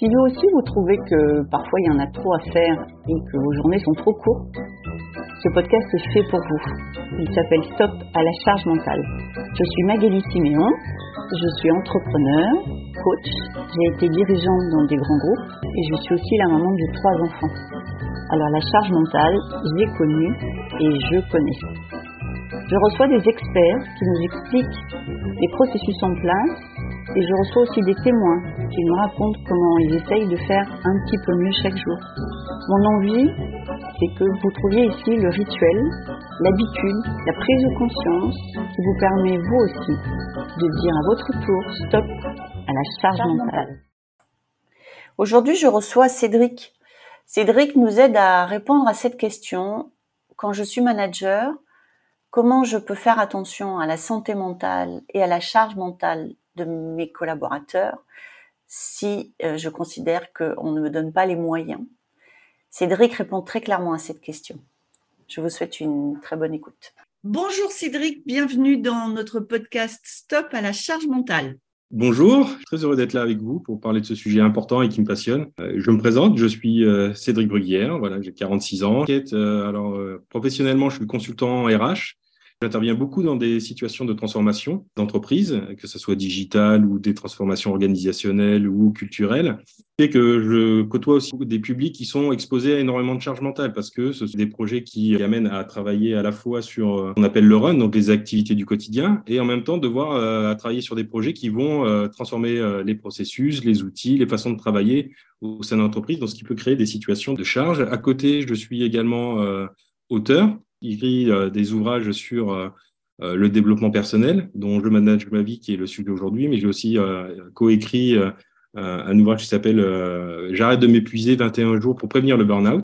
Si vous aussi vous trouvez que parfois il y en a trop à faire et que vos journées sont trop courtes, ce podcast est fait pour vous. Il s'appelle Stop à la charge mentale. Je suis Magali Siméon, je suis entrepreneur, coach, j'ai été dirigeante dans des grands groupes et je suis aussi la maman de trois enfants. Alors la charge mentale, j'ai connu et je connais. Je reçois des experts qui nous expliquent les processus en place et je reçois aussi des témoins qui me racontent comment ils essayent de faire un petit peu mieux chaque jour. Mon envie, c'est que vous trouviez ici le rituel, l'habitude, la prise de conscience qui vous permet vous aussi de dire à votre tour stop à la charge mentale. Aujourd'hui, je reçois Cédric. Cédric nous aide à répondre à cette question. Quand je suis manager, comment je peux faire attention à la santé mentale et à la charge mentale de mes collaborateurs si euh, je considère qu'on ne me donne pas les moyens Cédric répond très clairement à cette question. Je vous souhaite une très bonne écoute. Bonjour Cédric, bienvenue dans notre podcast Stop à la charge mentale. Bonjour, très heureux d'être là avec vous pour parler de ce sujet important et qui me passionne. Euh, je me présente, je suis euh, Cédric Bruguière, voilà, j'ai 46 ans. Alors, professionnellement, je suis consultant RH J'interviens beaucoup dans des situations de transformation d'entreprise, que ce soit digitale ou des transformations organisationnelles ou culturelles. Et que je côtoie aussi des publics qui sont exposés à énormément de charges mentales parce que ce sont des projets qui amènent à travailler à la fois sur euh, ce qu'on appelle le run, donc les activités du quotidien, et en même temps devoir euh, travailler sur des projets qui vont euh, transformer les processus, les outils, les façons de travailler au sein de l'entreprise, donc ce qui peut créer des situations de charge. À côté, je suis également auteur écrit euh, des ouvrages sur euh, euh, le développement personnel, dont je manage ma vie, qui est le sujet aujourd'hui, mais j'ai aussi coécrit un ouvrage qui s'appelle J'arrête de m'épuiser 21 jours pour prévenir le burn-out.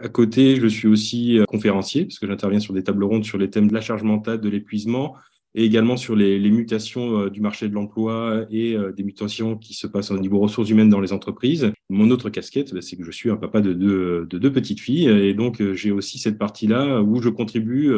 À côté, je suis aussi conférencier, parce que j'interviens sur des tables rondes sur les thèmes de la charge mentale, de l'épuisement, et également sur les, mutations euh, du marché de l'emploi et euh, des mutations qui se passent au niveau ressources humaines dans les entreprises. Mon autre casquette, bah, c'est que je suis un papa de deux, de deux petites filles et donc euh, j'ai aussi cette partie-là où je contribue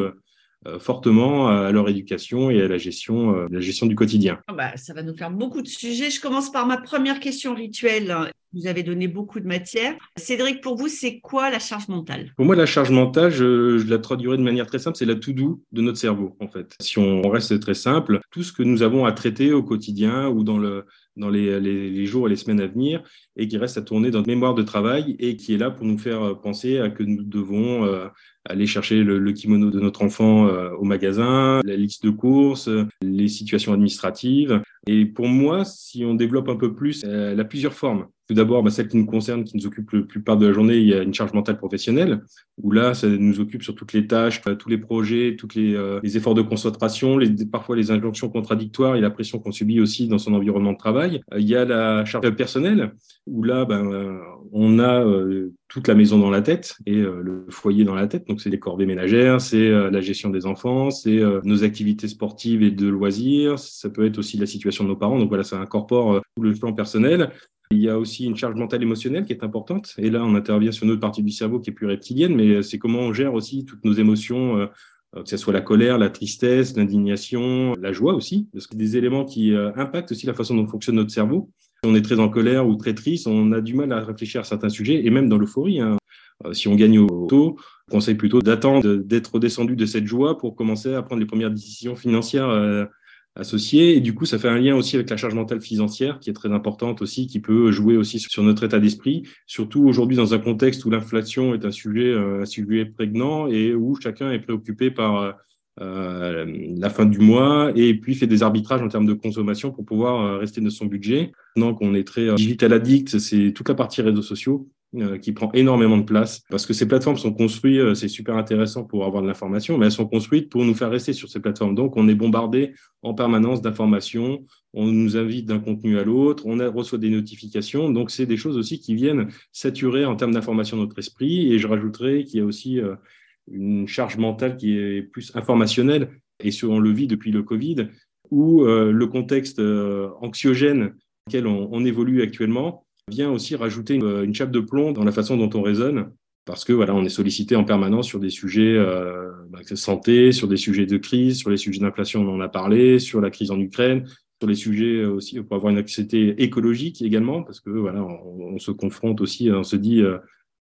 fortement à leur éducation et à la gestion, la gestion du quotidien. Ah bah, ça va nous faire beaucoup de sujets. Je commence par ma première question rituelle. Vous avez donné beaucoup de matière. Cédric, pour vous, c'est quoi la charge mentale? Pour moi, la charge mentale, je, la traduirais de manière très simple, c'est la tout doux de notre cerveau, en fait. Si on reste très simple, tout ce que nous avons à traiter au quotidien ou dans le dans les, les, jours et les semaines à venir et qui reste à tourner dans notre mémoire de travail et qui est là pour nous faire penser à que nous devons euh, aller chercher le, kimono de notre enfant euh, au magasin, la liste de courses, les situations administratives. Et pour moi, si on développe un peu plus, elle a plusieurs formes. Tout d'abord, bah, celle qui nous concerne, qui nous occupe le plupart de la journée, il y a une charge mentale professionnelle, où là, ça nous occupe sur toutes les tâches, euh, tous les projets, tous les, euh, les, efforts de concentration, les, parfois les injonctions contradictoires et la pression qu'on subit aussi dans son environnement de travail. Euh, il y a la charge personnelle, où là, ben, on a toute la maison dans la tête et le foyer dans la tête. Donc, c'est les corvées ménagères, c'est la gestion des enfants, c'est nos activités sportives et de loisirs. Ça peut être aussi la situation de nos parents. Donc, voilà, ça incorpore tout le plan personnel. Il y a aussi une charge mentale émotionnelle qui est importante. Et là, on intervient sur une autre partie du cerveau qui est plus reptilienne, mais c'est comment on gère aussi toutes nos émotions, euh, que ce soit la colère, la tristesse, l'indignation, la joie aussi, parce que des éléments qui euh, impactent aussi la façon dont fonctionne notre cerveau. Si on est très en colère ou très triste, on a du mal à réfléchir à certains sujets, et même dans l'euphorie. Hein. Euh, si on gagne au taux, on conseille plutôt d'attendre d'être descendu de cette joie pour commencer à prendre les premières décisions financières associés. Et du coup, ça fait un lien aussi avec la charge mentale financière qui est très importante aussi, qui peut jouer aussi sur notre état d'esprit, surtout aujourd'hui dans un contexte où l'inflation est un sujet, euh, un sujet prégnant et où chacun est préoccupé par euh, la fin du mois et puis fait des arbitrages en termes de consommation pour pouvoir euh, rester dans son budget. Maintenant qu'on est très digital addict, c'est toute la partie réseaux sociaux euh, qui prend énormément de place parce que ces plateformes sont construites, euh, c'est super intéressant pour avoir de l'information, mais elles sont construites pour nous faire rester sur ces plateformes. Donc, on est bombardé en permanence d'informations, on nous invite d'un contenu à l'autre, on reçoit des notifications. Donc, c'est des choses aussi qui viennent saturer en termes d'information notre esprit. Et je rajouterais qu'il y a aussi euh, une charge mentale qui est plus informationnelle et on le vit depuis le Covid, où le contexte anxiogène auquel on évolue actuellement vient aussi rajouter une, chape de plomb dans la façon dont on raisonne parce que voilà, on est sollicité en permanence sur des sujets euh, bah, de santé, sur des sujets de crise, sur les sujets d'inflation, on en a parlé, sur la crise en Ukraine, sur les sujets aussi pour avoir une anxiété écologique également, parce que voilà, on, on se confronte aussi, on se dit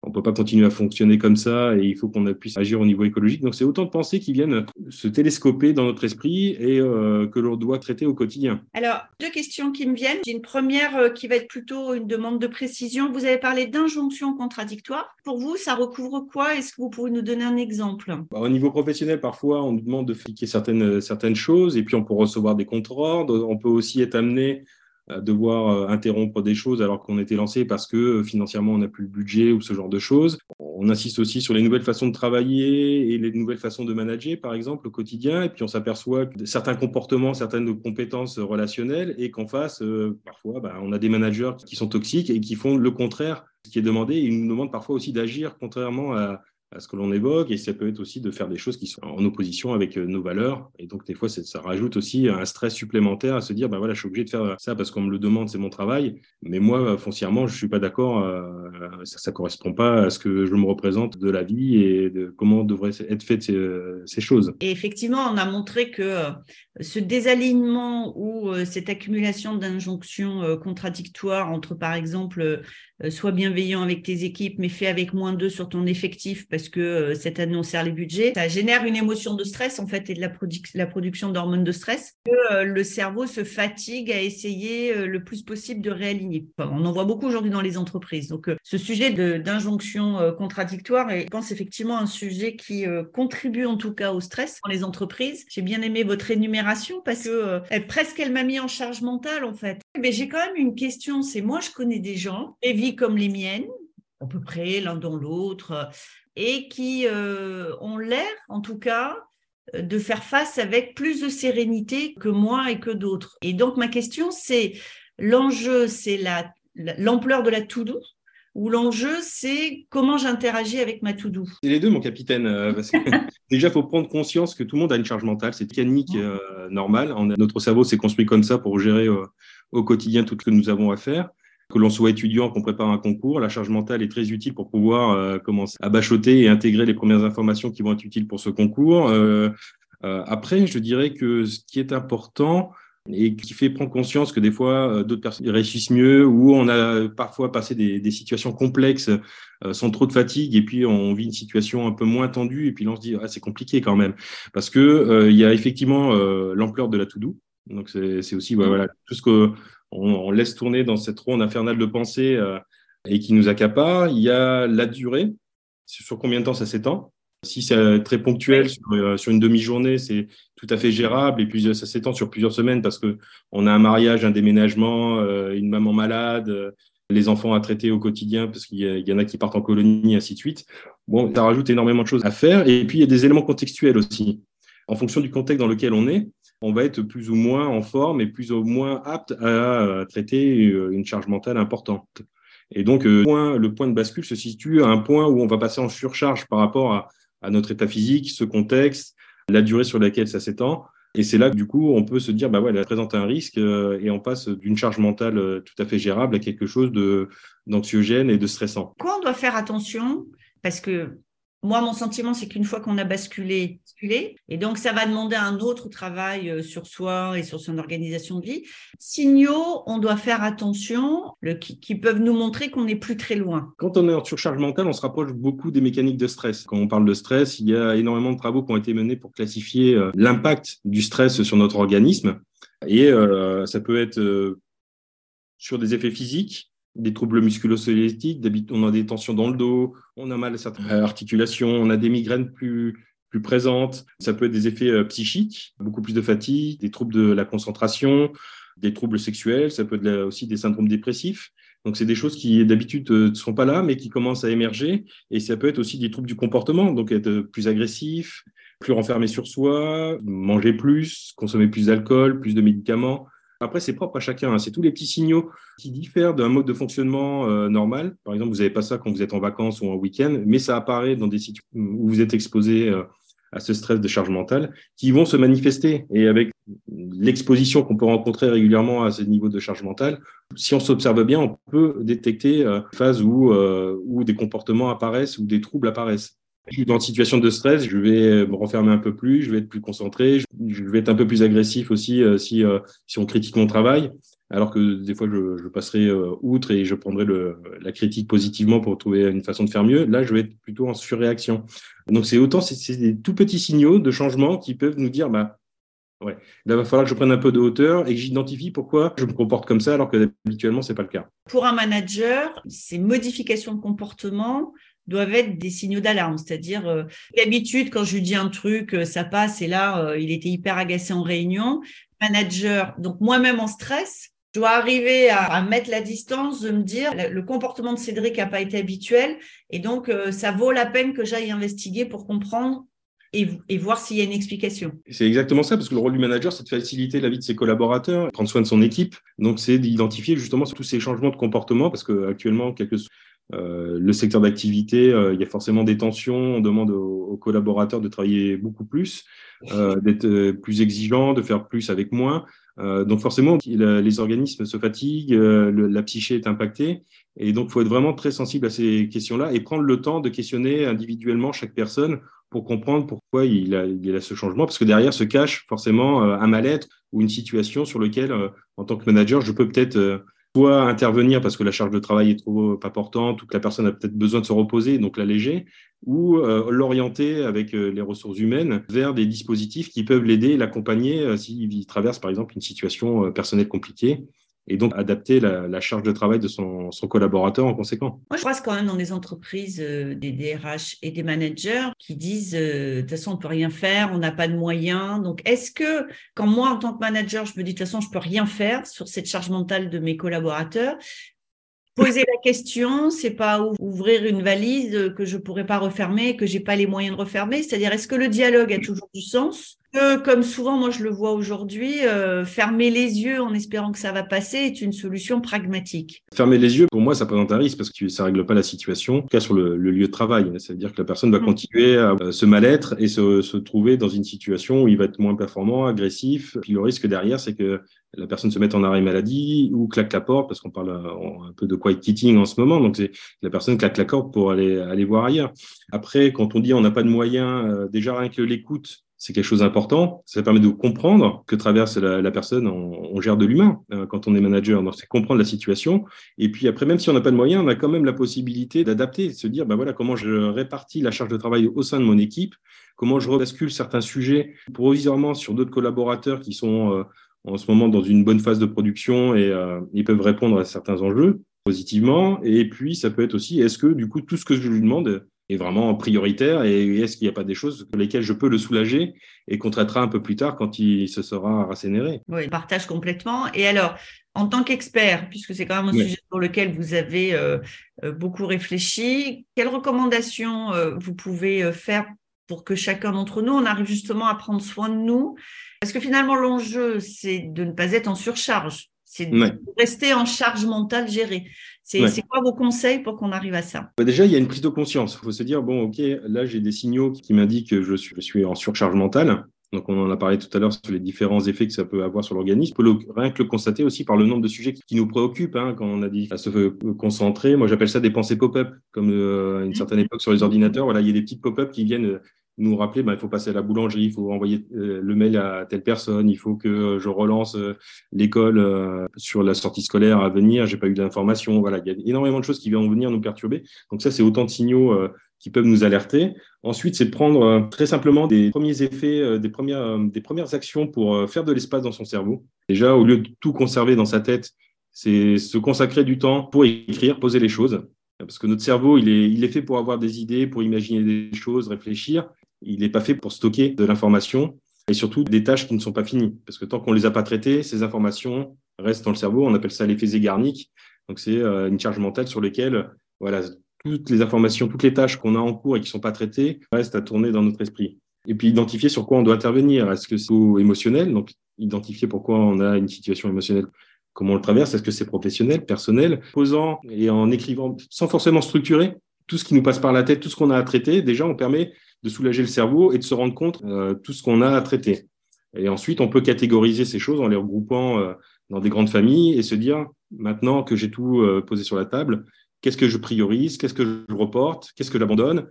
on ne peut pas continuer à fonctionner comme ça et il faut qu'on puisse agir au niveau écologique. Donc, c'est autant de pensées qui viennent se télescoper dans notre esprit et euh, que l'on doit traiter au quotidien. Alors, deux questions qui me viennent. J'ai une première euh, qui va être plutôt une demande de précision. Vous avez parlé d'injonction contradictoire. Pour vous, ça recouvre quoi? Est-ce que vous pouvez nous donner un exemple? Bah, Au niveau professionnel, parfois, on nous demande de fliquer certaines, certaines choses et puis on peut recevoir des contre-ordres. On peut aussi être amené devoir euh, interrompre des choses alors qu'on était lancé parce que euh, financièrement on n'a plus le budget ou ce genre de choses. On insiste aussi sur les nouvelles façons de travailler et les nouvelles façons de manager, par exemple, au quotidien. Et puis on s'aperçoit que certains comportements, certaines compétences relationnelles et qu'en face, euh, parfois, bah, on a des managers qui sont toxiques et qui font le contraire ce qui est demandé. Ils nous demandent parfois aussi d'agir contrairement à, à ce que l'on évoque, et ça peut être aussi de faire des choses qui sont en opposition avec euh, nos valeurs. Et donc, des fois, ça rajoute aussi un stress supplémentaire à se dire, ben voilà, je suis obligé de faire ça parce qu'on me le demande, c'est mon travail. Mais moi, foncièrement, je suis pas d'accord. Euh, ça, ne correspond pas à ce que je me représente de la vie et de comment devraient être faites ces, ces choses. Et effectivement, on a montré que euh, ce désalignement ou cette accumulation d'injonctions contradictoires entre, par exemple, sois bienveillant avec tes équipes, mais fais avec moins d'eux sur ton effectif parce que euh, cette année les budgets, ça génère une émotion de stress en fait et de la, production d'hormones de stress que euh, le cerveau se fatigue à essayer euh, le plus possible de réaligner. on en voit beaucoup aujourd'hui dans les entreprises. Donc ce sujet d'injonction contradictoire est, je pense effectivement un sujet qui contribue en tout cas au stress dans les entreprises. J'ai bien aimé votre énumération parce que presque elle m'a mis en charge mentale en fait. Mais j'ai quand même une question, c'est moi je connais des gens, des vies comme les miennes, à peu près l'un dans l'autre, et qui euh, ont l'air, en tout cas, euh, de faire face avec plus de sérénité que moi et que d'autres. Et donc ma question, c'est l'enjeu, c'est l'ampleur de la to-do ou l'enjeu, c'est comment j'interagis avec ma to-do C'est les deux, mon capitaine. Euh, déjà, il faut prendre conscience que tout le monde a une charge mentale. C'est mécanique normale. notre cerveau s'est construit comme ça pour gérer au quotidien tout ce que nous avons à faire. Que l'on soit étudiant, qu'on prépare un concours, la charge mentale est très utile pour pouvoir euh, commencer à bachoter et intégrer les premières informations qui vont être utiles pour ce concours. Euh, euh, après, je dirais que ce qui est important et qui fait prendre conscience que des fois d'autres personnes réussissent mieux ou on a parfois passé des, situations complexes sans trop de fatigue et puis on vit une situation un peu moins tendue et puis là on se dit ah, c'est compliqué quand même. Parce que il y a effectivement l'ampleur de la to do donc c'est aussi voilà tout ce que on, laisse tourner dans cette ronde infernale de pensée euh, et qui nous accapare. Il y a la durée, sur combien de temps ça s'étend? Si c'est très ponctuel euh, sur, une demi-journée, c'est tout à fait gérable. Et puis ça s'étend sur plusieurs semaines parce que on a un mariage, un déménagement, euh, une maman malade, les enfants à traiter au quotidien parce qu'il y, en a qui partent en colonie, ainsi de suite. Bon, ça rajoute énormément de choses à faire. Et puis il y a des éléments contextuels aussi. En fonction du contexte dans lequel on est, on va être plus ou moins en forme et plus ou moins apte à traiter euh, une charge mentale importante. Et donc, euh, le point de bascule se situe à un point où on va passer en surcharge par rapport à, notre état physique, ce contexte, la durée sur laquelle ça s'étend. Et c'est là que du coup, on peut se dire, bah ouais, elle présente un risque euh, et on passe d'une charge mentale tout à fait gérable à quelque chose d'anxiogène et de stressant. Quoi on doit faire attention? Parce que moi, mon sentiment, c'est qu'une fois qu'on a basculé, et donc ça va demander un autre travail euh, sur soi et sur son organisation de vie. Signaux, on doit faire attention, qui, peuvent nous montrer qu'on n'est plus très loin. Quand on est en surcharge mentale, on se rapproche beaucoup des mécaniques de stress. Quand on parle de stress, il y a énormément de travaux qui ont été menés pour classifier euh, l'impact du stress sur notre organisme. Et euh, ça peut être sur des effets physiques, des troubles musculo-squelettiques, on a des tensions dans le dos, on a mal à certaines articulations, on a des migraines plus, plus présentes. Ça peut être des effets euh, psychiques, beaucoup plus de fatigue, des troubles de la concentration, des troubles sexuels, ça peut être aussi des syndromes dépressifs. Donc, c'est des choses qui, d'habitude, euh, ne sont pas là, mais qui commencent à émerger. Et ça peut être aussi des troubles du comportement, donc être plus agressif, plus renfermé sur soi, manger plus, consommer plus d'alcool, plus de médicaments. Après, c'est propre à chacun. Hein. C'est tous les petits signaux qui diffèrent d'un mode de fonctionnement euh, normal. Par exemple, vous n'avez pas ça quand vous êtes en vacances ou en week-end, mais ça apparaît dans des situations où vous êtes exposé euh, à ce stress de charge mentale qui vont se manifester. Et avec l'exposition qu'on peut rencontrer régulièrement à ce niveau de charge mentale, si on s'observe bien, on peut détecter euh, phases où, où des comportements apparaissent ou des troubles apparaissent. Je suis dans une situation de stress, je vais me refermer un peu plus, je vais être plus concentré, je vais être un peu plus agressif aussi si, si on critique mon travail alors que des fois je, je passerai euh, outre et je prendrai la critique positivement pour trouver une façon de faire mieux. Là, je vais être plutôt en surréaction. Donc c'est autant c'est des tout petits signaux de changement qui peuvent nous dire bah ouais, là va falloir que je prenne un peu de hauteur et que j'identifie pourquoi je me comporte comme ça alors que habituellement c'est pas le cas. Pour un manager, ces modifications de comportement doivent être des signaux d'alarme, c'est-à-dire euh, d'habitude quand je lui dis un truc, euh, ça passe et là il était hyper agacé en réunion. Manager, donc moi-même en stress, je dois arriver à, mettre la distance, de me dire le comportement de Cédric n'a pas été habituel et donc euh, ça vaut la peine que j'aille investiguer pour comprendre et, voir s'il y a une explication. C'est exactement ça, parce que le rôle du manager, c'est de faciliter la vie de ses collaborateurs, prendre soin de son équipe. Donc, c'est d'identifier justement tous ces changements de comportement, parce qu'actuellement, quelque euh, le secteur d'activité, euh, il y a forcément des tensions. On demande aux, collaborateurs de travailler beaucoup plus, euh, d'être plus exigeants, de faire plus avec moins. Donc forcément, les organismes se fatiguent, la psyché est impactée, et donc il faut être vraiment très sensible à ces questions-là et prendre le temps de questionner individuellement chaque personne pour comprendre pourquoi il a, il a ce changement, parce que derrière se cache forcément un mal-être ou une situation sur laquelle, en tant que manager, je peux peut-être soit intervenir parce que la charge de travail est trop importante ou que la personne a peut-être besoin de se reposer, donc l'alléger, ou euh, l'orienter avec euh, les ressources humaines vers des dispositifs qui peuvent l'aider, l'accompagner euh, s'il traverse par exemple une situation personnelle compliquée et donc adapter la, charge de travail de son, collaborateur en conséquence. Moi, je reste quand même dans des entreprises, euh, des DRH et des managers qui disent euh, de toute façon, on peut rien faire, on n'a pas de moyens. Donc, est-ce que quand moi, en tant que manager, je me dis de toute façon, je peux rien faire sur cette charge mentale de mes collaborateurs, Poser la question, c'est pas ouvrir une valise que je pourrais pas refermer, que j'ai pas les moyens de refermer. C'est-à-dire, est-ce que le dialogue a toujours du sens comme souvent, moi je le vois aujourd'hui, euh, fermer les yeux en espérant que ça va passer est une solution pragmatique. Fermer les yeux, pour moi, ça présente un risque parce que ça règle pas la situation, en tout cas sur le, lieu de travail. C'est-à-dire que la personne va mm. continuer à euh, se mal-être et se, se, trouver dans une situation où il va être moins performant, agressif. Puis le risque derrière, c'est que la personne se mette en arrêt maladie ou claque la porte parce qu'on parle euh, un peu de quiet quitting en ce moment. Donc c'est la personne claque la porte pour aller aller voir ailleurs. Après, quand on dit on n'a pas de moyens, déjà rien que l'écoute c'est quelque chose d'important. Ça permet de comprendre que traverse la, personne. On, gère de l'humain euh, quand on est manager. Donc, c'est comprendre la situation. Et puis après, même si on n'a pas de moyens, on a quand même la possibilité d'adapter, de se dire, ben voilà, comment je répartis la charge de travail au sein de mon équipe, comment je rebascule certains sujets provisoirement sur d'autres collaborateurs qui sont euh, en ce moment dans une bonne phase de production et euh, ils peuvent répondre à certains enjeux positivement. Et puis, ça peut être aussi, est-ce que du coup, tout ce que je lui demande est vraiment prioritaire et est-ce qu'il n'y a pas des choses sur lesquelles je peux le soulager et qu'on traitera un peu plus tard quand il se sera rassénéré Oui, partage complètement. Et alors, en tant qu'expert, puisque c'est quand même un sujet pour lequel vous avez euh, euh, beaucoup réfléchi, quelles recommandations euh, vous pouvez faire pour que chacun d'entre nous, on arrive justement à prendre soin de nous? Parce que finalement, l'enjeu, c'est de ne pas être en surcharge, c'est de rester en charge mentale gérée. C'est quoi vos conseils pour qu'on arrive à ça? Bah, Déjà, il y a une prise de conscience. Il faut se dire, bon, OK, là, j'ai des signaux qui m'indiquent que je suis, je suis en surcharge mentale. Donc, on en a parlé tout à l'heure sur les différents effets que ça peut avoir sur l'organisme. On peut rien que le constater aussi par le nombre de sujets qui nous préoccupent. Hein, quand on a dit à se concentrer, moi j'appelle ça des pensées pop-up, comme euh, à une mmh. certaine époque sur les ordinateurs. Voilà, il y a des petites pop-up qui viennent nous rappeler, bah, il faut passer à la boulangerie, il faut envoyer euh, le mail à telle personne, il faut que je relance euh, l'école euh, sur la sortie scolaire à venir, j'ai pas eu d'informations. Voilà, il y a énormément de choses qui viennent venir nous perturber. Donc ça, c'est autant de signaux qui peuvent nous alerter. Ensuite, c'est prendre très simplement des premiers effets, des premières, des premières actions pour faire de l'espace dans son cerveau. Déjà, au lieu de tout conserver dans sa tête, c'est se consacrer du temps pour écrire, poser les choses. Parce que notre cerveau, il est, il est fait pour avoir des idées, pour imaginer des choses, réfléchir il n'est pas fait pour stocker de l'information et surtout des tâches qui ne sont pas finies. Parce que tant qu'on ne les a pas traitées, ces informations restent dans le cerveau. On appelle ça l'effet zégarnique. Donc, c'est euh, une charge mentale sur laquelle voilà, toutes les informations, toutes les tâches qu'on a en cours et qui ne sont pas traitées restent à tourner dans notre esprit. Et puis, identifier sur quoi on doit intervenir. Est-ce que c'est émotionnel? Donc, identifier pourquoi on a une situation émotionnelle comment on le traverse, est-ce que c'est professionnel, personnel, posant et en écrivant sans forcément structurer tout ce qui nous passe par la tête, tout ce qu'on a à traiter, déjà on permet de soulager le cerveau et de se rendre compte euh, tout ce qu'on a à traiter. Et ensuite, on peut catégoriser ces choses en les regroupant euh, dans des grandes familles et se dire, maintenant que j'ai tout euh, posé sur la table, qu'est-ce que je priorise, qu'est-ce que je reporte, qu'est-ce que j'abandonne,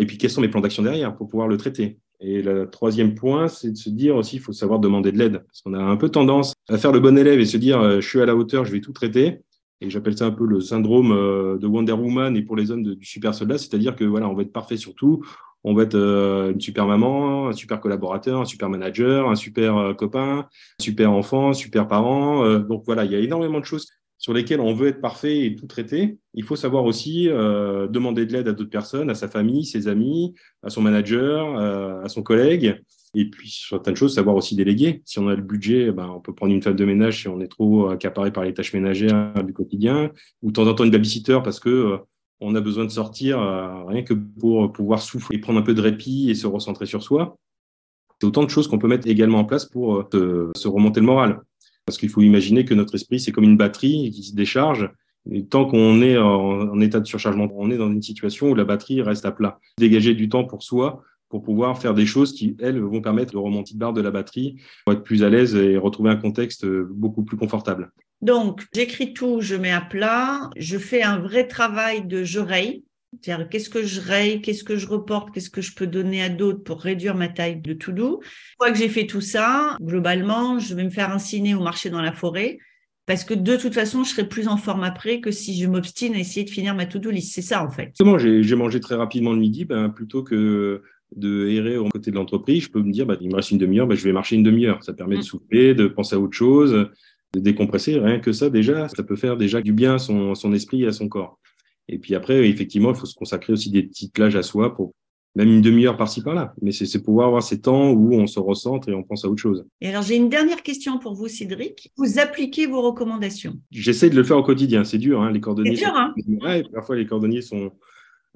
et puis quels sont mes plans d'action derrière pour pouvoir le traiter. Et le troisième point, c'est de se dire aussi, il faut savoir demander de l'aide. Parce qu'on a un peu tendance à faire le bon élève et se dire, je suis à la hauteur, je vais tout traiter. Et j'appelle ça un peu le syndrome de Wonder Woman et pour les zones du super soldat, c'est-à-dire que voilà, on va être parfait sur tout, on va être euh, une super maman, un super collaborateur, un super manager, un super euh, copain, un super enfant, un super parent. Euh, donc voilà, il y a énormément de choses sur lesquelles on veut être parfait et tout traiter. Il faut savoir aussi demander de l'aide à d'autres personnes, à sa famille, ses amis, à son manager, à son collègue. Et puis, sur certaines choses, savoir aussi déléguer. Si on a le budget, ben, on peut prendre une femme de ménage si on est trop accaparé par les tâches ménagères du quotidien, ou de temps en temps une babysitter parce que on a besoin de sortir euh, rien que pour pouvoir souffler, prendre un peu de répit et se recentrer sur soi. C'est autant de choses qu'on peut mettre également en place pour euh, se, remonter le moral. Parce qu'il faut imaginer que notre esprit, c'est comme une batterie qui se décharge. Et tant qu'on est en, état de surchargement, on est dans une situation où la batterie reste à plat. Dégager du temps pour soi, pour pouvoir faire des choses qui, elles, vont permettre de remonter de barre de la batterie, pour être plus à l'aise et retrouver un contexte beaucoup plus confortable. Donc, j'écris tout, je mets à plat, je fais un vrai travail de je raye. C'est-à-dire, qu'est-ce que je raye, qu'est-ce que je reporte, qu'est-ce que je peux donner à d'autres pour réduire ma taille de to-do. Une fois que j'ai fait tout ça, globalement, je vais me faire inciner ou marcher dans la forêt parce que de toute façon, je serai plus en forme après que si je m'obstine à essayer de finir ma to-do list. C'est ça, en fait. Exactement, j'ai mangé très rapidement le midi, ben, plutôt que de errer au côté de l'entreprise, je peux me dire, ben, il me reste une demi-heure, ben, je vais marcher une demi-heure. Ça permet de mm. souffler, de penser à autre chose de décompresser, rien que ça déjà, ça peut faire déjà du bien à son, son esprit et à son corps. Et puis après, effectivement, il faut se consacrer aussi des petites plages à soi pour même une demi-heure par-ci par-là. Mais c'est pouvoir avoir ces temps où on se recentre et on pense à autre chose. Et alors, j'ai une dernière question pour vous, Cédric. Vous appliquez vos recommandations? J'essaie de le faire au quotidien. C'est dur, hein, les cordonniers. C'est dur, hein? Parfois, les cordonniers sont,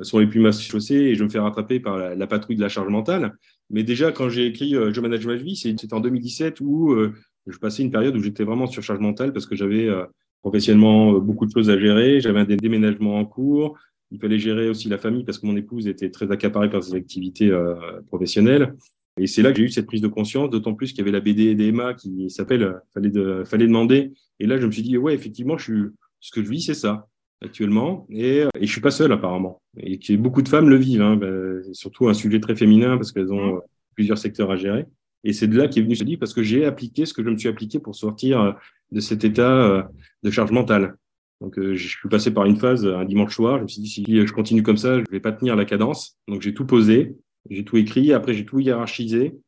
sont les plus chaussés et je me fais rattraper par la, patrouille de la charge mentale. Mais déjà, quand j'ai écrit euh, Je manage ma vie, c'était en 2017 où euh, je passais une période où j'étais vraiment sur charge mentale parce que j'avais euh, professionnellement euh, beaucoup de choses à gérer, j'avais un déménagement en cours, il fallait gérer aussi la famille parce que mon épouse était très accaparée par ses activités euh, professionnelles. Et c'est là que j'ai eu cette prise de conscience, d'autant plus qu'il y avait la BD d'Emma qui s'appelle fallait, de, fallait demander. Et là, je me suis dit, ouais, effectivement, je suis, ce que je vis, c'est ça actuellement. Et, et je suis pas seul apparemment. Et beaucoup de femmes le vivent. Hein. Ben, surtout un sujet très féminin parce qu'elles ont mmh. plusieurs secteurs à gérer. Et c'est de là qu'est venu ce livre parce que j'ai appliqué ce que je me suis appliqué pour sortir euh, de cet état euh, de charge mentale. Donc, euh, je suis passé par une phase un dimanche soir. Je me suis dit, si je continue comme ça, je vais pas tenir la cadence. Donc, j'ai tout posé, j'ai tout écrit. Après, j'ai tout hiérarchisé.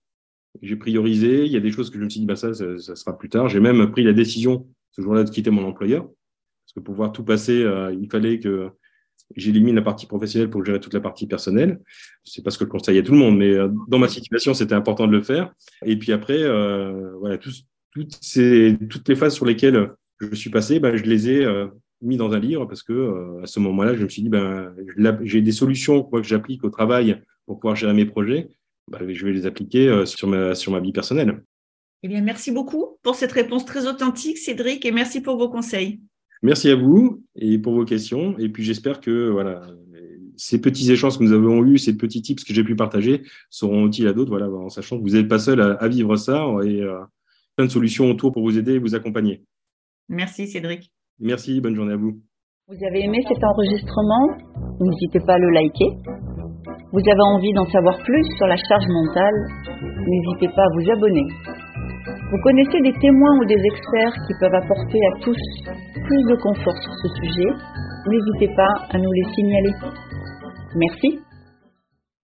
J'ai priorisé. Il y a des choses que je me suis dit, bah, ça, ça, sera plus tard. J'ai même pris la décision ce jour-là de quitter mon employeur. Parce que pour pouvoir tout passer, il fallait que j'élimine la partie professionnelle pour gérer toute la partie personnelle. C'est pas ce que je conseille à tout le monde, mais euh, dans ma situation, c'était important de le faire. Et puis après, euh, toutes les phases sur lesquelles je suis passé, ben, je les ai euh, mis dans un livre parce que euh, à ce moment-là, je me suis dit, ben, j'ai des solutions quoi, que j'applique au travail pour pouvoir gérer mes projets. Ben, je vais les appliquer sur ma, sur ma vie personnelle. Eh bien, merci beaucoup pour cette réponse très authentique, Cédric, et merci pour vos conseils. Merci à vous et pour vos questions. Et puis j'espère que voilà, ces petits échanges que nous avons eus, ces petits tips que j'ai pu partager seront utiles à d'autres, voilà, en sachant que vous n'êtes pas seul à, vivre ça et euh, plein de solutions autour pour vous aider et vous accompagner. Merci Cédric. Merci, bonne journée à vous. Vous avez aimé cet enregistrement? N'hésitez pas à le liker. Vous avez envie d'en savoir plus sur la charge mentale? N'hésitez pas à vous abonner. Vous connaissez des témoins ou des experts qui peuvent apporter à tous plus de confort sur ce sujet N'hésitez pas à nous les signaler. Merci.